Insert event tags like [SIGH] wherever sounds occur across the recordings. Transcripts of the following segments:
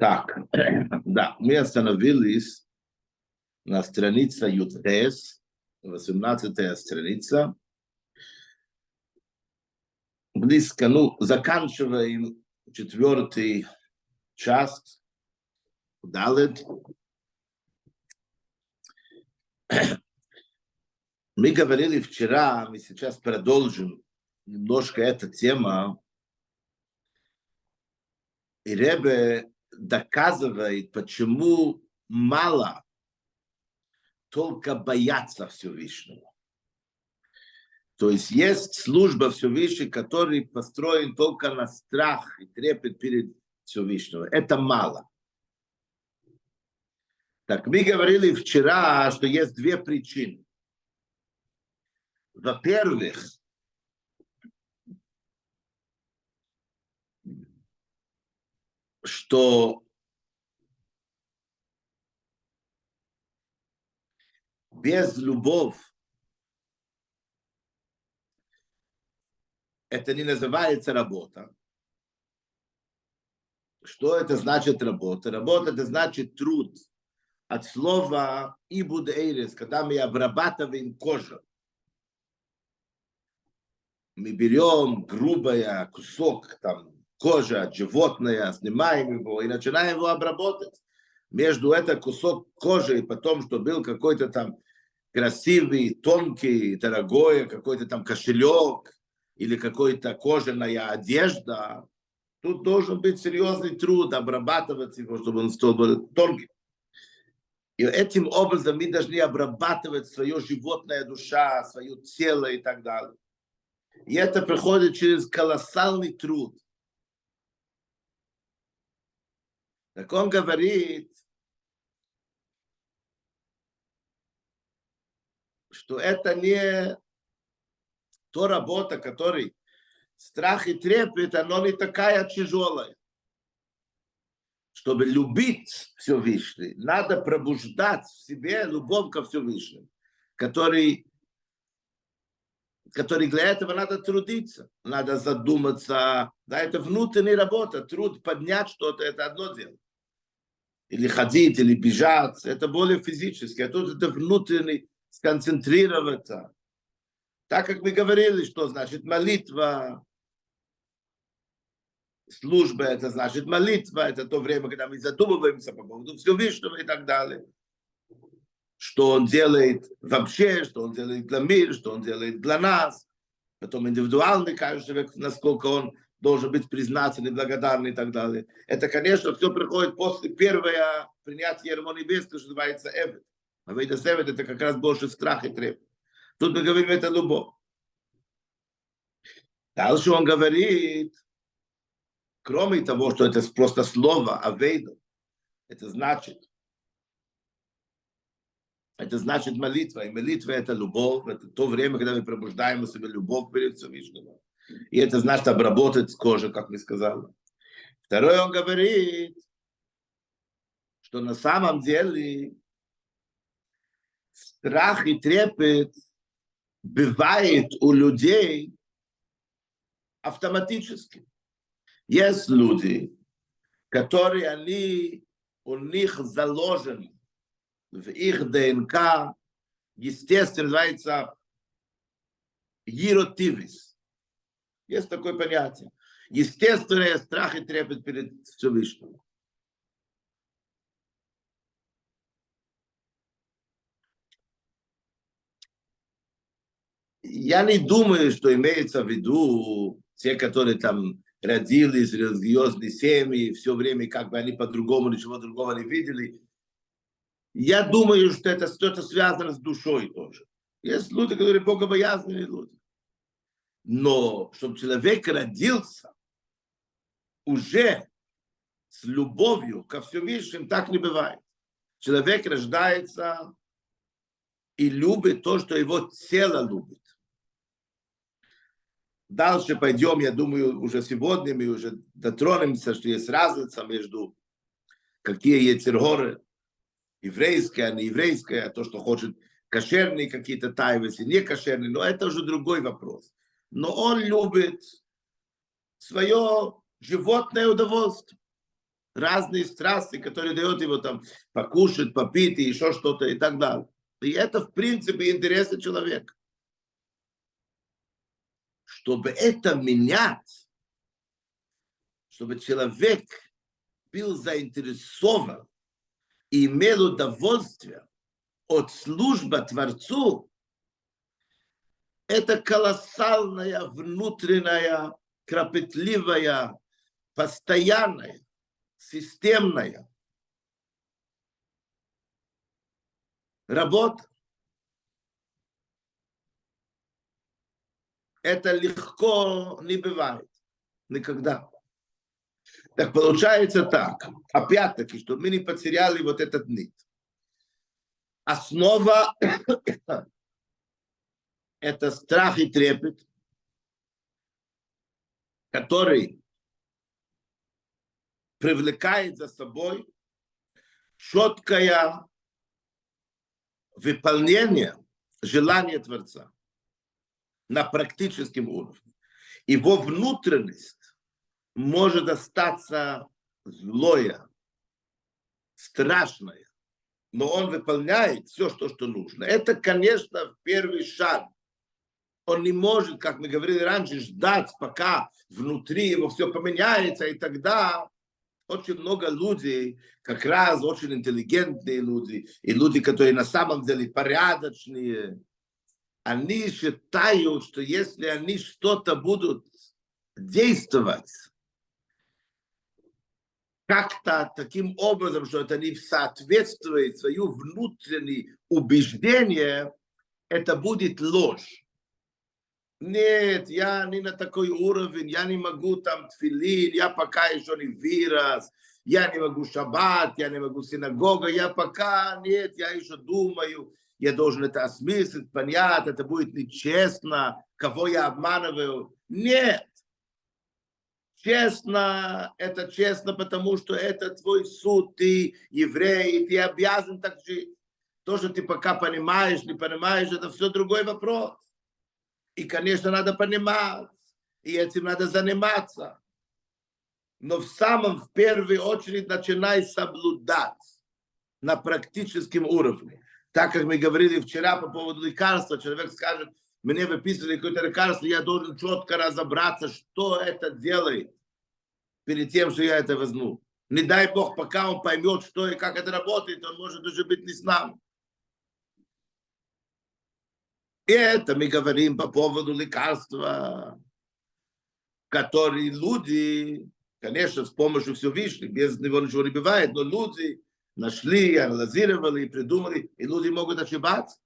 Так, [CLEARS THROAT] да, мы остановились на странице ЮТС, 18 страница. Близко, ну, заканчиваем четвертый час, Далет. Мы говорили вчера, мы сейчас продолжим немножко эта тема. И Ребе доказывает, почему мало только бояться Всевышнего. То есть есть служба Всевышнего, который построен только на страх и трепет перед Всевышнего. Это мало. Так мы говорили вчера, что есть две причины. Во-первых, что без любовь это не называется работа. Что это значит работа? Работа это значит труд. От слова ибуд эйрес, когда мы обрабатываем кожу. Мы берем грубая кусок там кожа, животное, снимаем его и начинаем его обработать. Между это кусок кожи и потом, что был какой-то там красивый, тонкий, дорогой, какой-то там кошелек или какой-то кожаная одежда, тут должен быть серьезный труд обрабатывать его, чтобы он стал тонким. И этим образом мы должны обрабатывать свое животная душа, свое тело и так далее. И это приходит через колоссальный труд. Так он говорит, что это не то работа, который страх и трепет, оно не такая тяжелая. Чтобы любить Всевышний, надо пробуждать в себе любовь ко Всевышнему, который, который для этого надо трудиться, надо задуматься. Да, это внутренняя работа, труд поднять что-то, это одно дело. Или ходить, или бежать, это более физически, а тут это внутренний сконцентрироваться. Так как мы говорили, что значит молитва, служба, это значит молитва, это то время, когда мы задумываемся по поводу Всевышнего и так далее. Что он делает вообще, что он делает для мира, что он делает для нас. Потом индивидуальный каждый человек, насколько он должен быть признательный, благодарный и так далее. Это, конечно, все приходит после первого принятия Ермо Небесного, что называется Эвет. А Вейда Севет это как раз больше страх и треп. Тут мы говорим, это любовь. Дальше он говорит, кроме того, что это просто слово Авейда, это значит, это значит молитва. И молитва это любовь, это то время, когда мы пробуждаем у себя любовь перед Всевышним. И это значит обработать кожу, как мы сказали. Второе он говорит, что на самом деле страх и трепет бывает у людей автоматически. Есть люди, которые они, у них заложены в их ДНК, естественно, называется гиротивис. Есть такое понятие. Естественное страх и трепет перед Всевышним. я не думаю, что имеется в виду те, которые там родились религиозной семьи, все время как бы они по-другому ничего другого не видели. Я думаю, что это что-то связано с душой тоже. Есть люди, которые богобоязные люди. Но чтобы человек родился уже с любовью ко Всевышнему, так не бывает. Человек рождается и любит то, что его тело любит. Дальше пойдем, я думаю, уже сегодня мы уже дотронемся, что есть разница между какие есть горы, еврейская, не еврейская, то, что хочет кошерные какие-то тайвесы, не кошерные, но это уже другой вопрос. Но он любит свое животное удовольствие. разные страсти, которые дает его там покушать, попить и еще что-то и так далее. И это, в принципе, интересы человека. Чтобы это менять, чтобы человек был заинтересован и имел удовольствие от службы Творцу, это колоссальная внутренняя, кропотливая, постоянная, системная работа. Это легко не бывает. Никогда. Так получается так. Опять-таки, чтобы мы не потеряли вот этот нит. Основа это страх и трепет, который привлекает за собой четкое выполнение желания Творца на практическом уровне. Его внутренность может остаться злое, страшное, но он выполняет все, что, что нужно. Это, конечно, первый шаг. Он не может, как мы говорили раньше, ждать, пока внутри его все поменяется, и тогда очень много людей, как раз очень интеллигентные люди, и люди, которые на самом деле порядочные, они считают, что если они что-то будут действовать, как-то таким образом, что это не соответствует свою внутреннее убеждение, это будет ложь. Нет, я не на такой уровень, я не могу там тфилин, я пока еще не вырос, я не могу шаббат, я не могу синагога, я пока, нет, я еще думаю, я должен это осмыслить, понять, это будет нечестно, кого я обманываю. Нет, честно, это честно, потому что это твой суд, ты еврей, и ты обязан так жить. То, что ты пока понимаешь, не понимаешь, это все другой вопрос. И, конечно, надо понимать, и этим надо заниматься. Но в самом, в первую очередь, начинай соблюдать на практическом уровне. Так как мы говорили вчера по поводу лекарства, человек скажет, мне выписывали какое-то лекарство, я должен четко разобраться, что это делает перед тем, что я это возьму. Не дай Бог, пока он поймет, что и как это работает, он может уже быть не с нами. И это мы говорим по поводу лекарства, которые люди, конечно, с помощью Всевышнего, без него ничего не бывает, но люди нашли, анализировали, придумали, и люди могут ошибаться.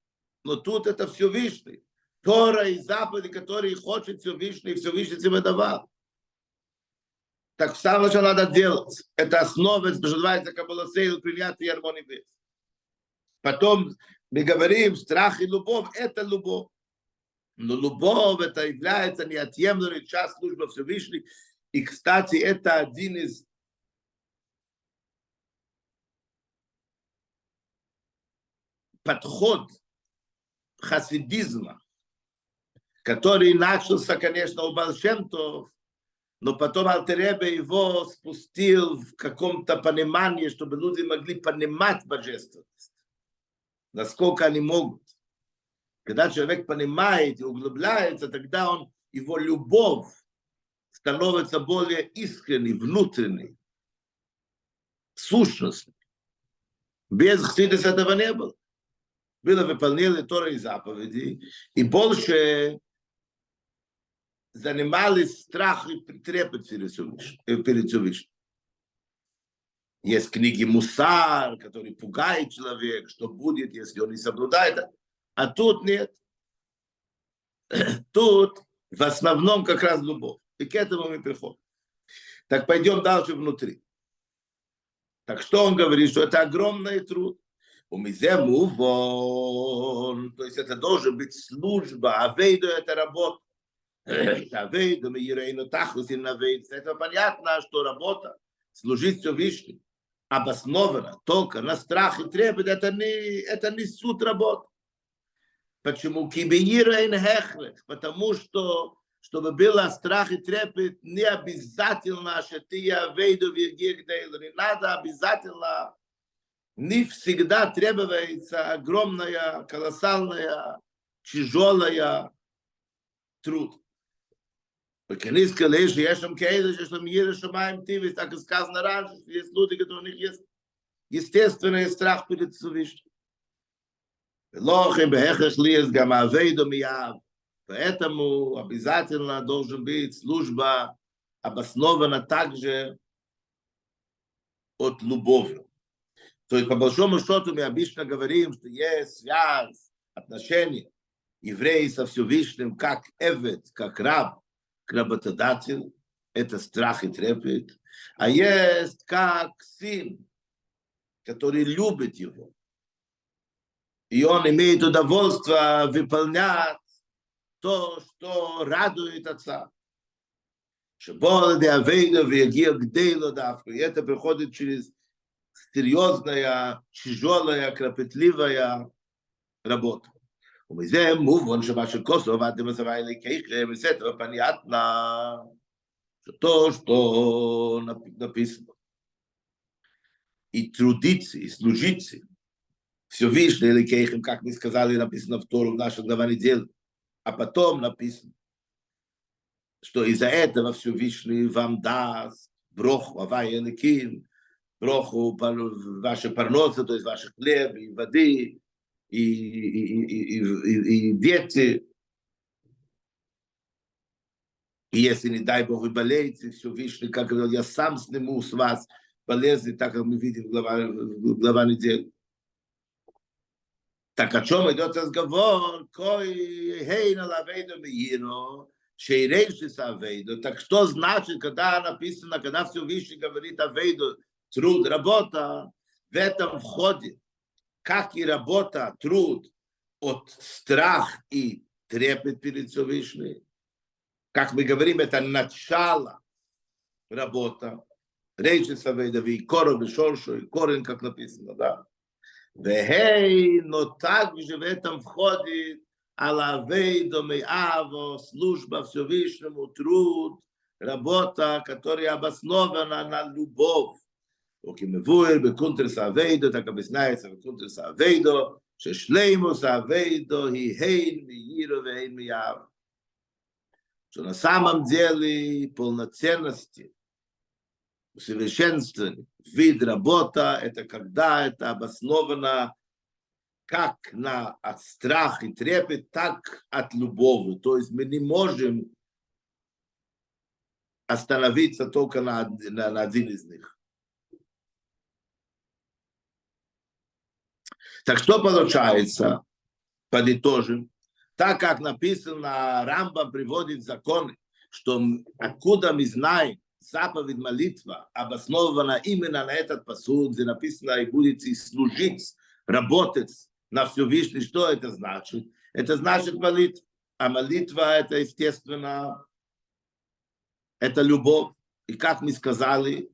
Но тут это Всевышний. Тора и заповеди, которые хочет Всевышний, и Всевышний тебе давал. Так самое, что надо делать. Это основа, что называется Каббаласейл, принятие гармонии Потом мы говорим, страх и любовь – это любовь. Но любовь – это является неотъемлемой часть службы Всевышней. И, кстати, это один из подход хасидизма, который начался, конечно, у Балшемтов, но потом Алтеребе его спустил в каком-то понимании, чтобы люди могли понимать божественность, насколько они могут. Когда человек понимает и углубляется, тогда он, его любовь становится более искренней, внутренней, сущностной. Без Хсидис этого не было. Было выполнение Тора и заповеди, и больше занимались страх и трепет перед Всевышним. Есть книги Мусар, которые пугают человека, что будет, если он не соблюдает. А тут нет. [CLEARS THROAT] Тут в основном как раз любовь. И к этому мы приходим. Так пойдем дальше внутри. Так что он говорит, что это огромный труд. У вон. То есть это должен быть служба, а вейду это работа. Авейду мы Ерейну Тахлус и Навейд. Это понятно, что работа, служить Всевышнему, обоснована только на страх и трепет, это не, это не суд работы. Почему? Потому что чтобы было страх и трепет, не обязательно, что ты я вейду в. Не надо обязательно, не всегда требуется огромная, колоссальная, тяжелая труд. Бекелис калеш, я шам кейда, я шам ира шамаем тивис, так и сказано раньше, что есть люди, которые у них есть естественный страх перед Всевышним. Лох им бехах ли есть гама вейдом яв. Поэтому обязательно должен быть служба обоснована также от любовью. То есть, по большому счету, мы обычно говорим, что есть связь, отношения евреи со Всевышним, как эвет, как раб к работодателю, это страх и трепет, а есть как сын, который любит его. И он имеет удовольствие выполнять то, что радует отца. Шабол де Авейда Вегия Гдейло Давка. И это приходит через серьезная, тяжелая, кропотливая работа. ומזה מובן שמה שכוסו עבדתם בצבא אלוקיכם בסתר פנייתנה, что, что написано. И трудиться, и служиться. Все Всевышний или Кейхем, как мы сказали, написано в Тору в нашем глава недели. А потом написано, что из-за этого все Всевышний вам даст броху, авай эликим, броху ваши парносы, то есть ваши хлеб и воды, и, и, и, и, и дети. И если, не дай Бог, вы болеете, все Всевышний, как говорил, я сам сниму с вас болезни, так как мы видим глава, глава недели. Так о чем идет разговор? Кой хей на лавейду миино, шейрейшис авейду. Так что значит, когда написано, когда все Всевышний говорит авейду, труд, работа, в этом входит как и работа, труд от страх и трепет перед Всевышним. Как мы говорим, это начало работа. Речь Савейдави, коров и шоршу, и корень, как написано, да. Вехей, но также в этом входит Алавей Домеаво, служба Всевышнему, труд, работа, которая обоснована на любовь. וכמבואר בקונטרס אביידו, תקה בסנייץ בקונטרס אביידו, ששלימוס אביידו היא הן מיירו והן מייב. Что на самом деле полноценности, усовершенствование, вид работа, это когда это обосновано как на от страха и трепет, так от любови. То есть мы не можем остановиться только на, на, на один из них. Так что получается, подытожим, так как написано, Рамба приводит законы, что откуда мы знаем, заповедь молитва обоснована именно на этот посуд, где написано, и будете служить, работать на Всевышний. Что это значит? Это значит молитва. А молитва это, естественно, это любовь. И как мы сказали,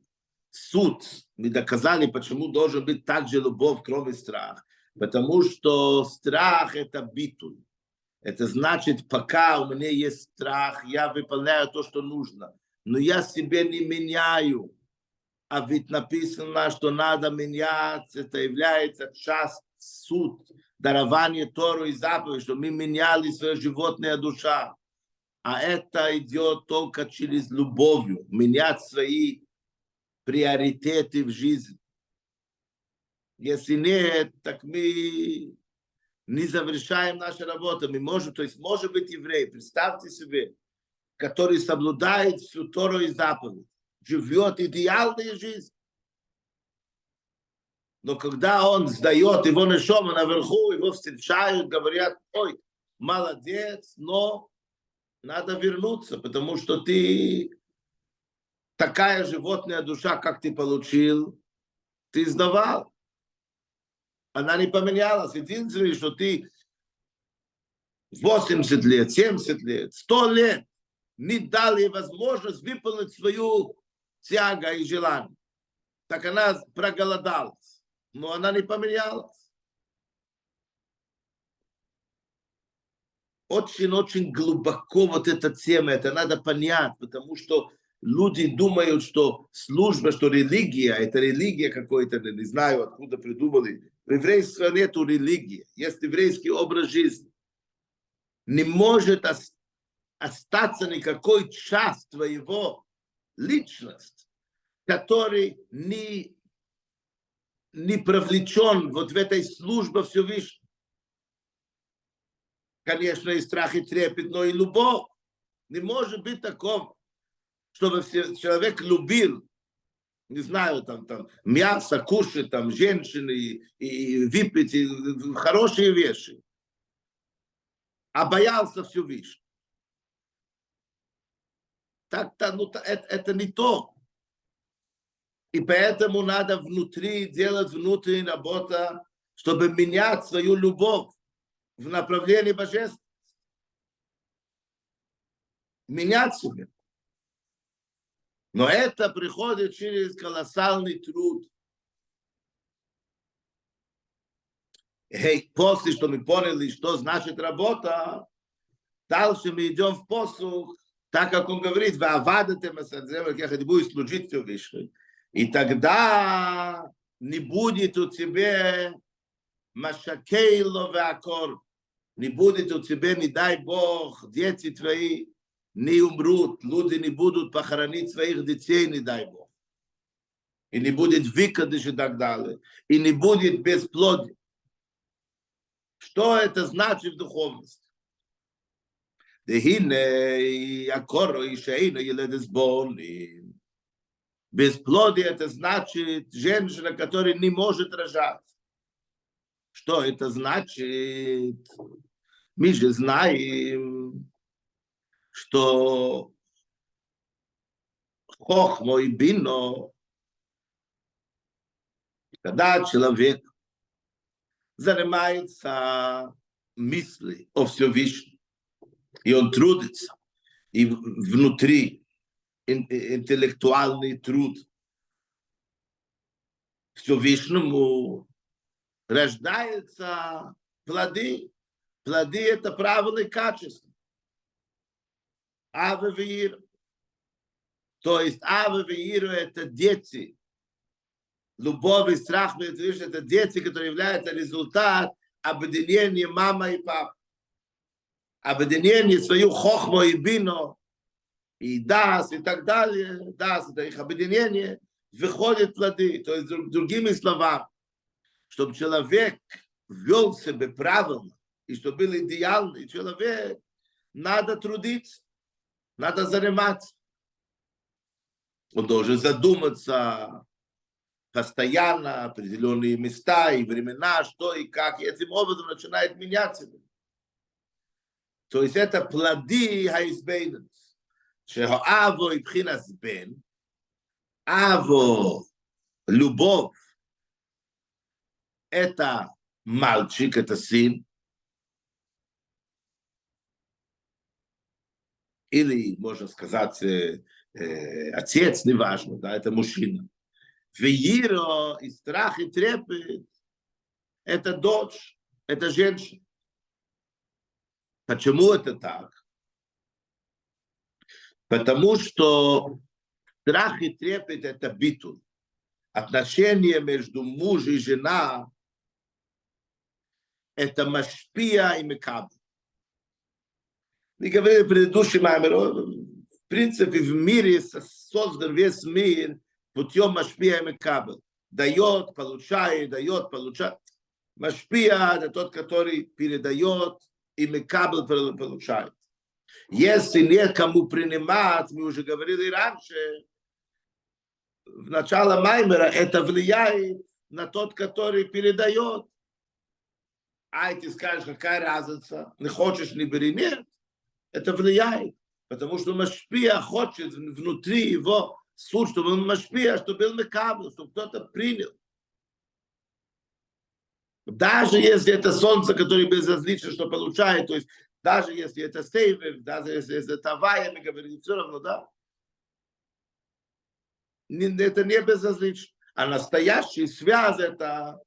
суд, мы доказали, почему должен быть также любовь, кроме страха. Потому что страх – это битуль. Это значит, пока у меня есть страх, я выполняю то, что нужно. Но я себе не меняю. А ведь написано, что надо меняться. Это является часть суд, дарование Тору и заповедь, что мы меняли свою животная душа. А это идет только через любовью, менять свои приоритеты в жизни. Если нет, так мы не завершаем нашу работу. Мы можем, то есть может быть еврей, представьте себе, который соблюдает всю Тору и заповедь, живет идеальной жизнью. Но когда он сдает его нишома наверху, его встречают, говорят, ой, молодец, но надо вернуться, потому что ты такая животная душа, как ты получил, ты сдавал она не поменялась. Единственное, что ты 80 лет, 70 лет, 100 лет не дали возможность выполнить свою тягу и желание. Так она проголодалась, но она не поменялась. очень-очень глубоко вот эта тема, это надо понять, потому что люди думают, что служба, что религия, это религия какой-то, не знаю, откуда придумали. В еврействе нет религии, есть еврейский образ жизни. Не может остаться никакой часть твоего личности, который не, не привлечен вот в этой службе Всевышнего. Конечно, и страх, и трепет, но и любовь. Не может быть такого чтобы человек любил, не знаю, там, там мясо кушать, там, женщины, и, и выпить, и хорошие вещи, а боялся Всевышнего. Так-то, ну, это, это не то. И поэтому надо внутри делать внутреннюю работу, чтобы менять свою любовь в направлении божества. Менять себя. Но это приходит через колоссальный труд. И после, что мы поняли, что значит работа, дальше мы идем в посух, так как он говорит, вы авадате как это будет служить Всевышний. И тогда не будет у тебя машакейло вакор, не будет у тебя, не дай Бог, дети твои, не умрут, люди не будут похоронить своих детей, не дай Бог. И не будет выкидыш и так далее. И не будет бесплодия. Что это значит в духовности? Дехине, акоро, и шейна, еледес боли. Бесплодие это значит женщина, которая не может рожать. Что это значит? Мы же знаем, что хохмо и бино, когда человек занимается мысли о Всевышнем, и он трудится, и внутри интеллектуальный труд Всевышнему рождаются плоды. Плоды – это правильные качества. Веир. То есть Веир это дети. Любовь и страх это дети, которые являются результат объединения мама и папа. Объединение свою хохмо и бино, и дас, и так далее. Дас, это их объединение, выходят плоды. То есть, другими словами, чтобы человек вел себя правильно, и чтобы был идеальный человек, надо трудиться Надо заниматься. Он должен задуматься постоянно, определенные места и времена, что и как, и этим образом начинает меняться. То есть это плоды האיזבנינס, שהאבו מבחינס בן, אבו, любовь, это мальчик, это сын, или, можно сказать, э, э, отец, неважно, да, это мужчина. Веиро и страх и трепет – это дочь, это женщина. Почему это так? Потому что страх и трепет – это битуль. Отношения между муж и жена – это машпия и мекаб. Мы говорили в предыдущем маймере, в принципе, в мире создан весь мир путем Машпия и Мекабел. Дает, получает, дает, получает. Машпия – это тот, который передает, и Мекабел получает. Если некому принимать, мы уже говорили раньше, в начало Маймера, это влияет на тот, который передает. А ты скажешь, какая разница? Не хочешь, не бери, нет это влияет. Потому что Машпия хочет внутри его суд, чтобы он Машпия, чтобы был Мекабл, чтобы кто-то принял. Даже если это солнце, которое безразлично, что получает, то есть даже если это сейвер, даже если это вая, мы говорим, все равно, да. Это не безразлично. А настоящий связь это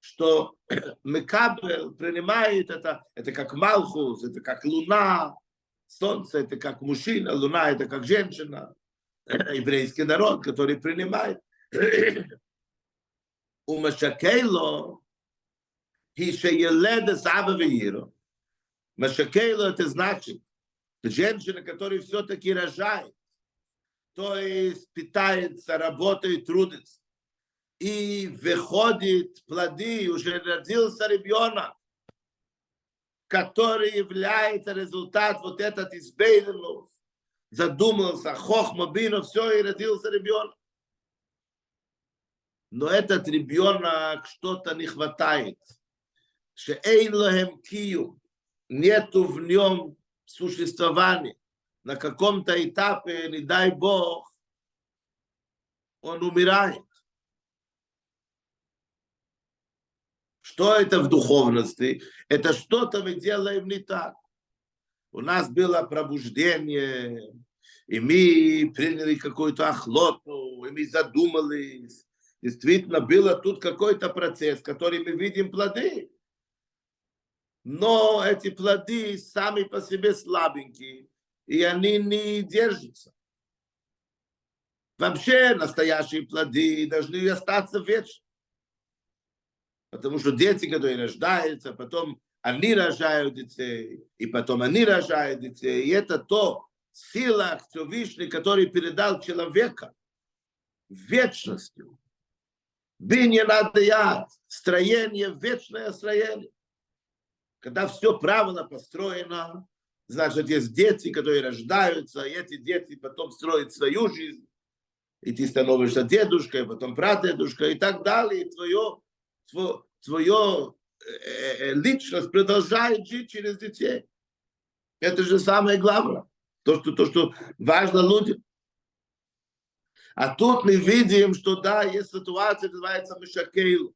что [CLEARS THROAT] Мекабель принимает это, это как Малхус, это как Луна, Солнце это как мужчина, Луна это как женщина, еврейский народ, который принимает. У Машакейло, Хишееледа Саба Веиро. Машакейло это значит, женщина, которая все-таки рожает, то есть питается, работает, трудится. И выходит плоды, уже родился ребенок, который является результат вот этот избейленус, задумался, хохма, бину, все, и родился ребенок. Но этот ребенок что-то не хватает. Шеэйн кию, нету в нем существования. На каком-то этапе, не дай Бог, он умирает. Что это в духовности? Это что-то мы делаем не так. У нас было пробуждение, и мы приняли какую-то охлоту, и мы задумались. Действительно, было тут какой-то процесс, который мы видим плоды. Но эти плоды сами по себе слабенькие, и они не держатся. Вообще настоящие плоды должны остаться вечно. Потому что дети, которые рождаются, потом они рожают детей, и потом они рожают детей. И это то сила Всевышний, который передал человека вечностью. Бинья надо я, строение, вечное строение. Когда все правильно построено, значит, есть дети, которые рождаются, и эти дети потом строят свою жизнь, и ты становишься дедушкой, потом прадедушкой и так далее, и твое твое э, личность продолжает жить через детей. Это же самое главное. То, что, то, что важно людям. А тут мы видим, что да, есть ситуация, называется Мишакейл.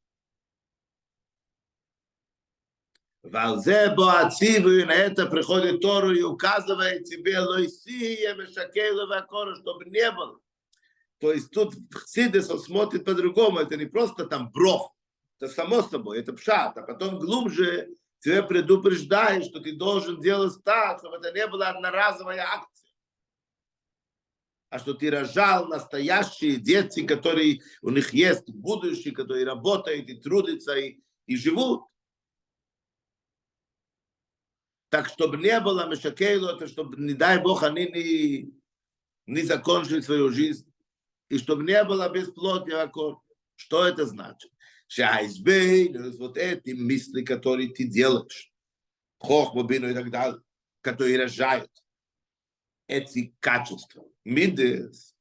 Валзебо Ациву, и на это приходит Тору и указывает тебе Лойсия, Мишакейлу, Вакора, чтобы не было. То есть тут Хсидес смотрит по-другому, это не просто там брох, это само собой, это пшат, а потом глубже тебе предупреждает, что ты должен делать так, чтобы это не была одноразовая акция. А что ты рожал настоящие дети, которые у них есть будущее, которые работают и трудятся и, и живут. Так, чтобы не было Мешакейлу, это чтобы, не дай Бог, они не, не закончили свою жизнь. И чтобы не было бесплодия. Что это значит? Шайсбейнус, вот эти мысли, которые ты делаешь, хохма, бину и так далее, которые рожают эти качества. Мидес.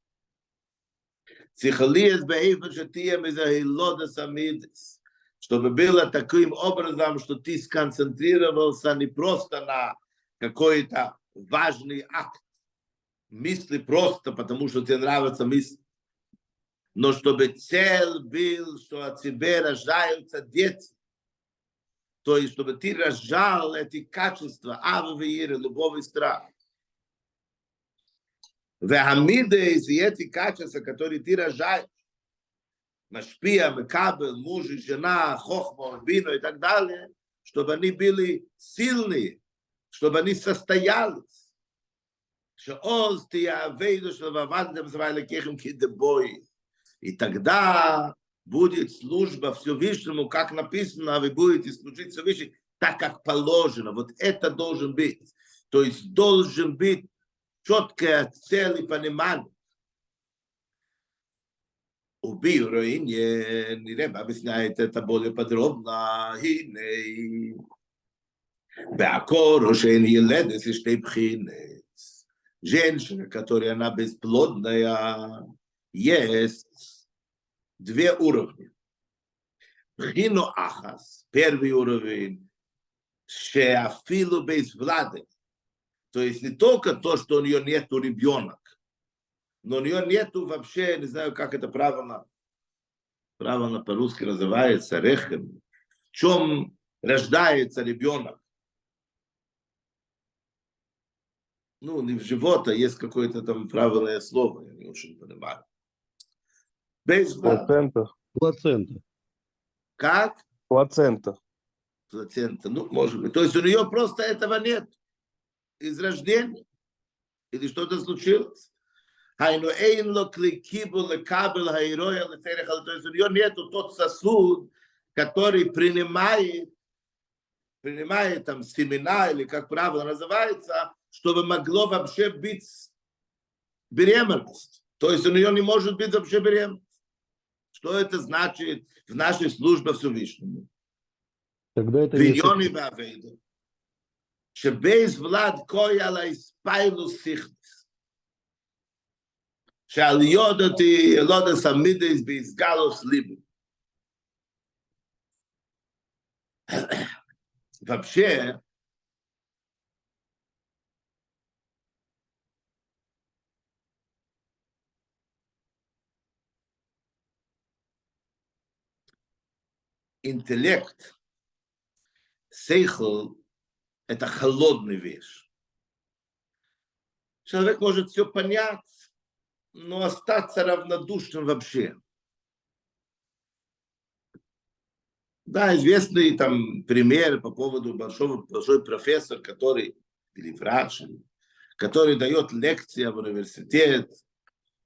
Цихалиес бейфа шатием из ахилодаса мидес. Чтобы было таким образом, что ты сконцентрировался не просто на какой-то важный акт, мысли просто, потому что тебе нравятся мысли но чтобы цель был, что от тебя рождаются дети. То есть, чтобы ты рождал эти качества, ававииры, любовь и страх. Вехамиды из эти качества, которые ты рождаешь, Машпия, Мекабел, муж и жена, Хохма, Бину и так далее, чтобы они были сильные, чтобы они состоялись. Оз ты авейду, что ваваднем звали кехем кидебой. И тогда будет служба Всевышнему, как написано, «А вы будете служить Всевышнему так, как положено. Вот это должен быть. То есть должен быть четкая цель и понимание. Убей руине, не Реб объясняет это более подробно. Женщина, которая она бесплодная, есть две уровня. Хину Ахас, первый уровень, Шеафилу без влады. То есть не только то, что у нее нет ребенок, но у нее нету вообще, не знаю, как это правильно, правильно по-русски называется, рехем, в чем рождается ребенок. Ну, не в живота, есть какое-то там правильное слово, я не очень понимаю. Бейсбол. Плацента. Плацента. Как? Плацента. Плацента, ну, может быть. То есть у нее просто этого нет. Из рождения. Или что-то случилось. Хайну эйнло кликибу лекабель хайроя летерехал. То есть у нее нету тот сосуд, который принимает принимает там семена или как правило называется, чтобы могло вообще быть беременность. То есть у нее не может быть вообще беременность. Что это значит в нашей службе Всевышнему? Тогда это Виньони Вавейда. Шебейс Влад Кояла Испайлу Сихнис. Шальода ты Лода Самида из Бейсгалус Либу. Вообще, интеллект, сейхл – это холодная вещь. Человек может все понять, но остаться равнодушным вообще. Да, известный там пример по поводу большого, большой профессор, который, или врач, который дает лекции в университет,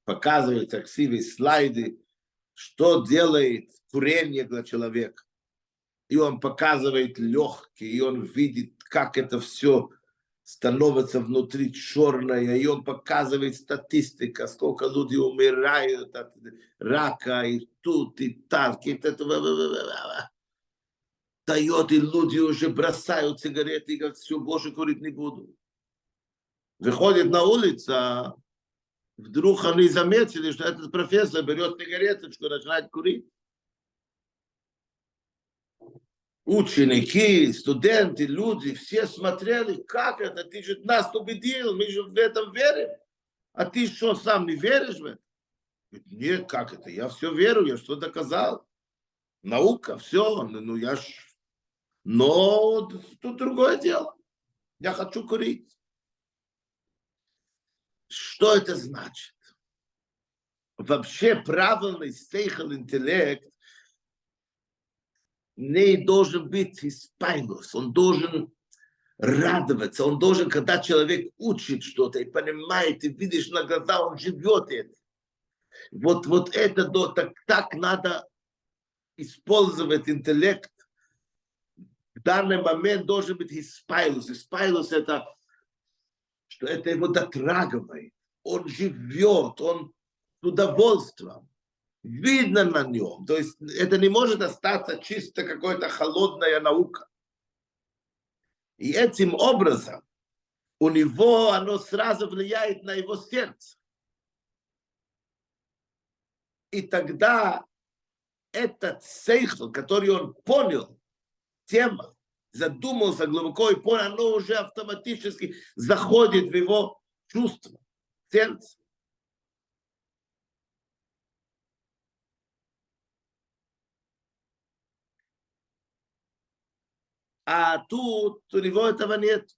показывает красивые слайды, что делает курение для человека. И он показывает легкие, и он видит, как это все становится внутри черное, и он показывает статистика, сколько людей умирают от рака, и тут, и так, и это дает, и люди уже бросают сигареты и говорят, все, больше курить не буду. Выходит на улицу, а вдруг они заметили, что этот профессор берет сигареточку, начинает курить. Ученики, студенты, люди, все смотрели, как это, ты же нас убедил, мы же в этом верим. А ты что, сам не веришь в это? Нет, как это, я все верю, я что доказал. Наука, все, ну я ж но тут другое дело. Я хочу курить. Что это значит? Вообще правильный стейхл интеллект не должен быть испайнус, он должен радоваться, он должен, когда человек учит что-то и понимает, и видишь на глаза, он живет это. Вот, вот это так, так надо использовать интеллект в данный момент должен быть испайлус. Испайлус это, что это его дотрагивает. Он живет, он с удовольствием. Видно на нем. То есть это не может остаться чисто какая-то холодная наука. И этим образом у него оно сразу влияет на его сердце. И тогда этот сейхл, который он понял, тема, задумался глубоко и понял, оно уже автоматически заходит в его чувство, сердце. А тут у него этого нет.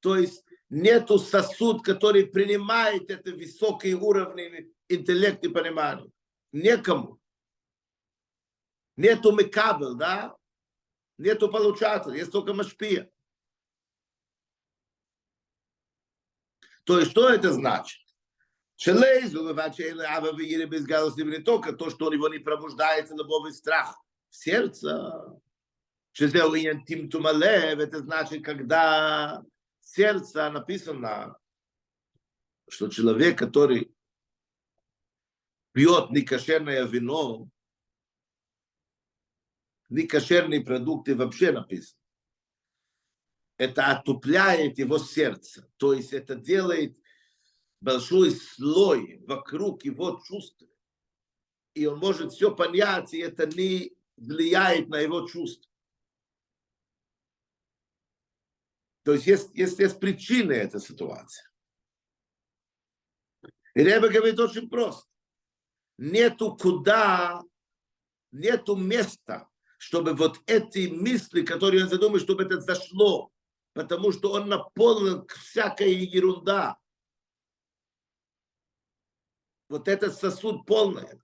То есть нету сосуд, который принимает это высокие уровни интеллекта и понимания. Некому. Нету мекабел, да? Нету получателя, есть только машпия. То есть, что это значит? Шелейзу, не только то, что у него не пробуждается любовь и страх в сердце. Это значит, когда сердце написано, что человек, который пьет некошерное вино, некошерные продукты вообще написано. Это отупляет его сердце. То есть это делает большой слой вокруг его чувств. И он может все понять, и это не влияет на его чувства. То есть есть, есть, есть причины этой ситуации. И Ребе говорит очень просто. Нету куда, нету места, чтобы вот эти мысли, которые он задумает, чтобы это зашло, потому что он наполнен всякая ерунда. Вот этот сосуд полный.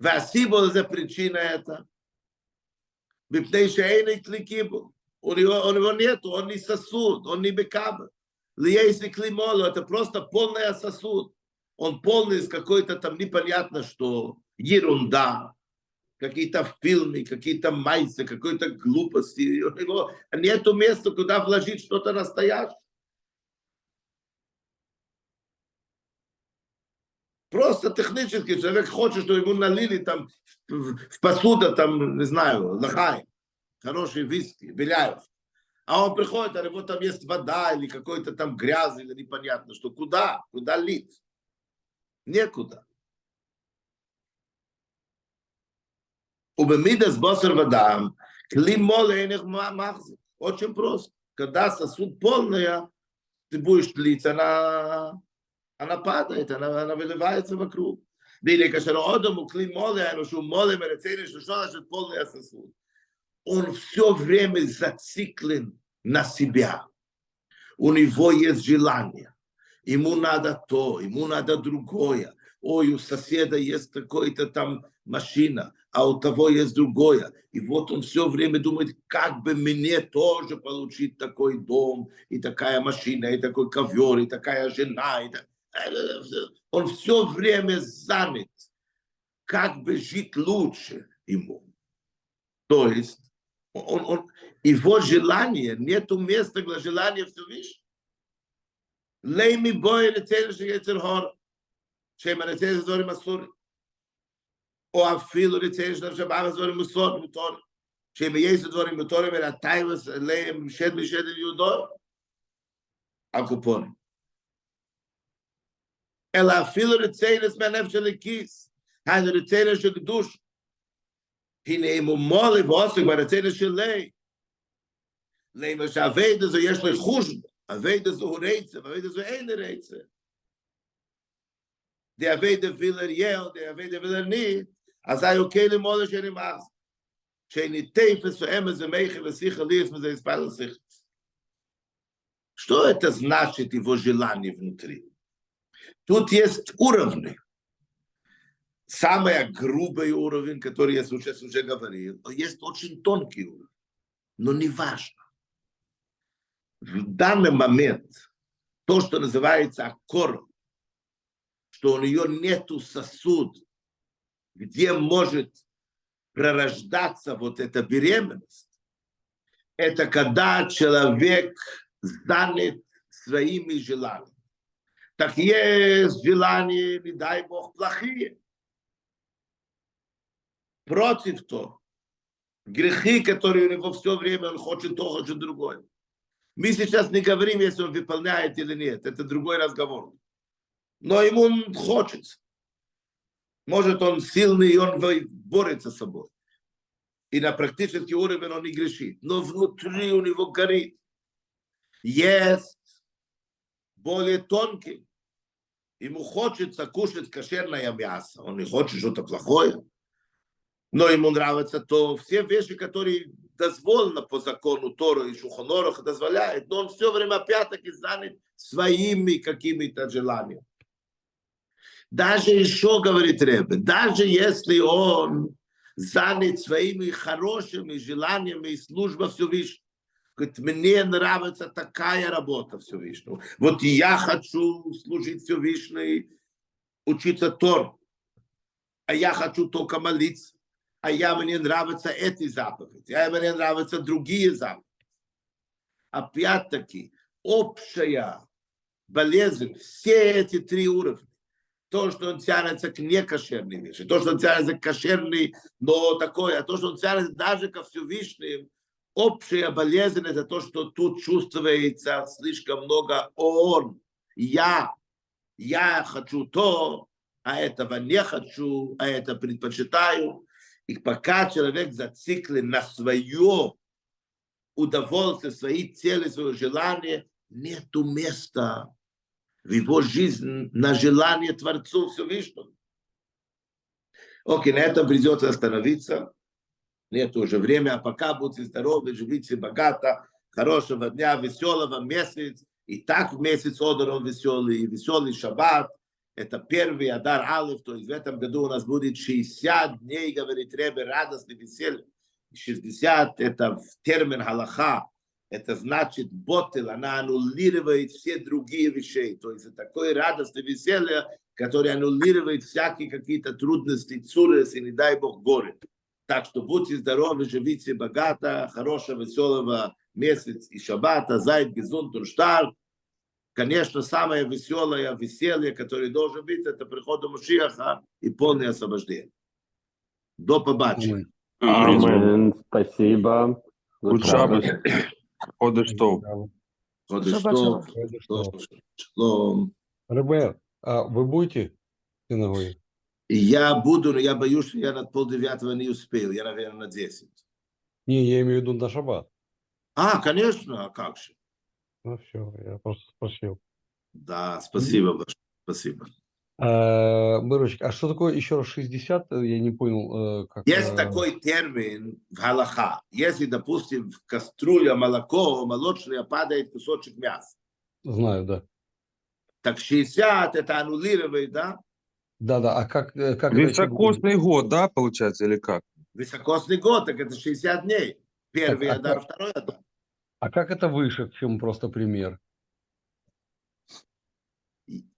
והסיבו זה причина это. מפני שאין את у него, у него нету, он не сосуд, он не бекаб. Лиейси климоло, это просто полный сосуд. Он полный из какой-то там непонятно что, ерунда, какие-то фильмы, какие-то майсы, какой-то глупости. У него нету места, куда вложить что-то настоящее. Просто технически человек хочет, чтобы ему налили там в, в посуду, там, не знаю, лохай хорошие виски, беляев. А он приходит, а его там есть вода или какой-то там грязь, или непонятно что. Куда? Куда лить? Некуда. Убемидас босер вадам, климолейных махзик. Очень просто. Когда сосуд полная, ты будешь тлиться на она падает, она, она выливается вокруг. Или кашер одам укли моле, а что моле мерецели, что что значит полный сосуд. Он все время зациклен на себя. У него есть желание. Ему надо то, ему надо другое. Ой, у соседа есть какой-то там машина, а у того есть другое. И вот он все время думает, как бы мне тоже получить такой дом, и такая машина, и такой ковер, и такая жена, и так он все время занят, как бы жить лучше ему. То есть он, он, его желание, нету места для желания все вещи. Лей ми бой или цель, she я цель хор, что я мэрэ цель зори масури. О афил или цель, что я бага зори мусор, мутор. Что я мэ есть зори мутор, и мэра тайвас, лей им шед ми шед ил юдор. А купоне. Эла афил или цель, из мэ нефшелы. הנה אם הוא מולי ועוסק ברציינס של לי, למה שהאבד הזה יש לו חושבו, אבד הזה הוא רצה, ואבד הזה אין רצה. די אבד will er yell, די אבד will er nicht, אז היו כאלה מולי שאני מאחז. שאני תפס ואמא זה מייכי ושיחה לי, אז זה יספר לשיחה. Что это значит его желание внутри? Тут есть уровни. Самый грубый уровень, который я сейчас уже говорил, есть очень тонкий уровень, но не важно. В данный момент то, что называется аккорд, что у нее нету сосуд, где может пророждаться вот эта беременность, это когда человек занят своими желаниями. Так есть желание, не дай Бог, плохие. Против то. Грехи, которые у него все время, он хочет то, хочет другое. Мы сейчас не говорим, если он выполняет или нет. Это другой разговор. Но ему он хочет. Может, он сильный, и он борется с собой. И на практический уровень он не грешит. Но внутри у него горит. Есть более тонкий. Ему хочется кушать кошерное мясо, он не хочет что-то плохое, но ему нравится то, все вещи, которые дозволено по закону Тору и Шухонорах дозволяет, но он все время опять-таки занят своими какими-то желаниями. Даже еще, говорит Ребе, даже если он занят своими хорошими желаниями и служба Всевышнего, Говорит, мне нравится такая работа Всевышнего. Вот я хочу служить Всевышней, учиться Тор. А я хочу только молиться. А я, мне нравятся эти заповеди. А мне нравятся другие заповеди. Опять-таки, общая болезнь, все эти три уровня. То, что он тянется к некошерной вещи, то, что он тянется к кошерной, но такое, а то, что он тянется даже ко Всевышним, общая болезнь это то, что тут чувствуется слишком много он, я, я хочу то, а этого не хочу, а это предпочитаю. И пока человек зациклен на свое удовольствие, свои цели, свое желание, нету места в его жизни на желание Творцу Всевышнего. Окей, на этом придется остановиться. Нет уже время, а пока будьте здоровы, живите богато, хорошего дня, веселого месяца. И так в месяц Одор он веселый, и веселый шаббат, это первый Адар Алиф, то есть в этом году у нас будет 60 дней, говорит Ребе, радостный веселье. 60 это термин Галаха, это значит ботел, она аннулирует все другие вещи. То есть это такое радостное веселье, которое аннулирует всякие какие-то трудности, цурес и, не дай Бог, горе. Так что будьте здоровы, живите богато, хорошего, веселого месяца и шаббата, зайд, гизун, турштар. Конечно, самое веселое веселье, которое должен быть, это приход Машиаха и полное освобождение. До побачення. Амин. Спасибо. Good Shabbos. Ходиш то. Ходиш Шаббат тов, шалом. шлом. Ребер, а вы будете в синагоге? Я буду, но я боюсь, что я на полдевятого не успею. Я, наверное, на 10. Не, я имею в виду на шаббат. А, конечно, а как же. Ну все, я просто спросил. Да, спасибо большое. Спасибо. А, Мирочек, а что такое еще раз 60? Я не понял, э, как... Есть э, такой термин в Галаха. Если, допустим, в кастрюле молоко, молочное падает кусочек мяса. Знаю, да. Так 60 это аннулирует, да? Да-да, а как... э, как? Високосный год, да, получается, или как? Високосный год, так это 60 дней. Первый Так, а Адар, как- второй Адар. А как это выше, чем просто пример?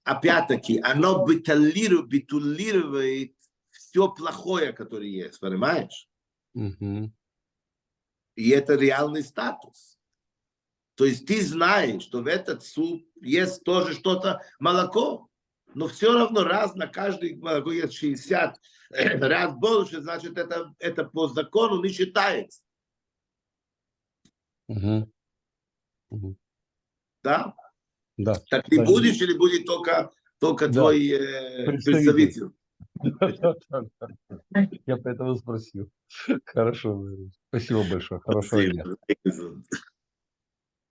Опять-таки, оно биталирует, битулирует все плохое, которое есть, понимаешь? Мгм. И это реальный статус. То есть ты знаешь, что в этот суп есть тоже что-то молоко, но все равно раз на каждый молоко есть 60 [CLEARS THROAT] раз больше, значит, это, это по закону не считается. Мгм. Мгм. Да? Да. Так ты Да. будешь или будет только, только Да. твой э, Представитель. Я поэтому спросил. Хорошо. Спасибо большое. Спасибо.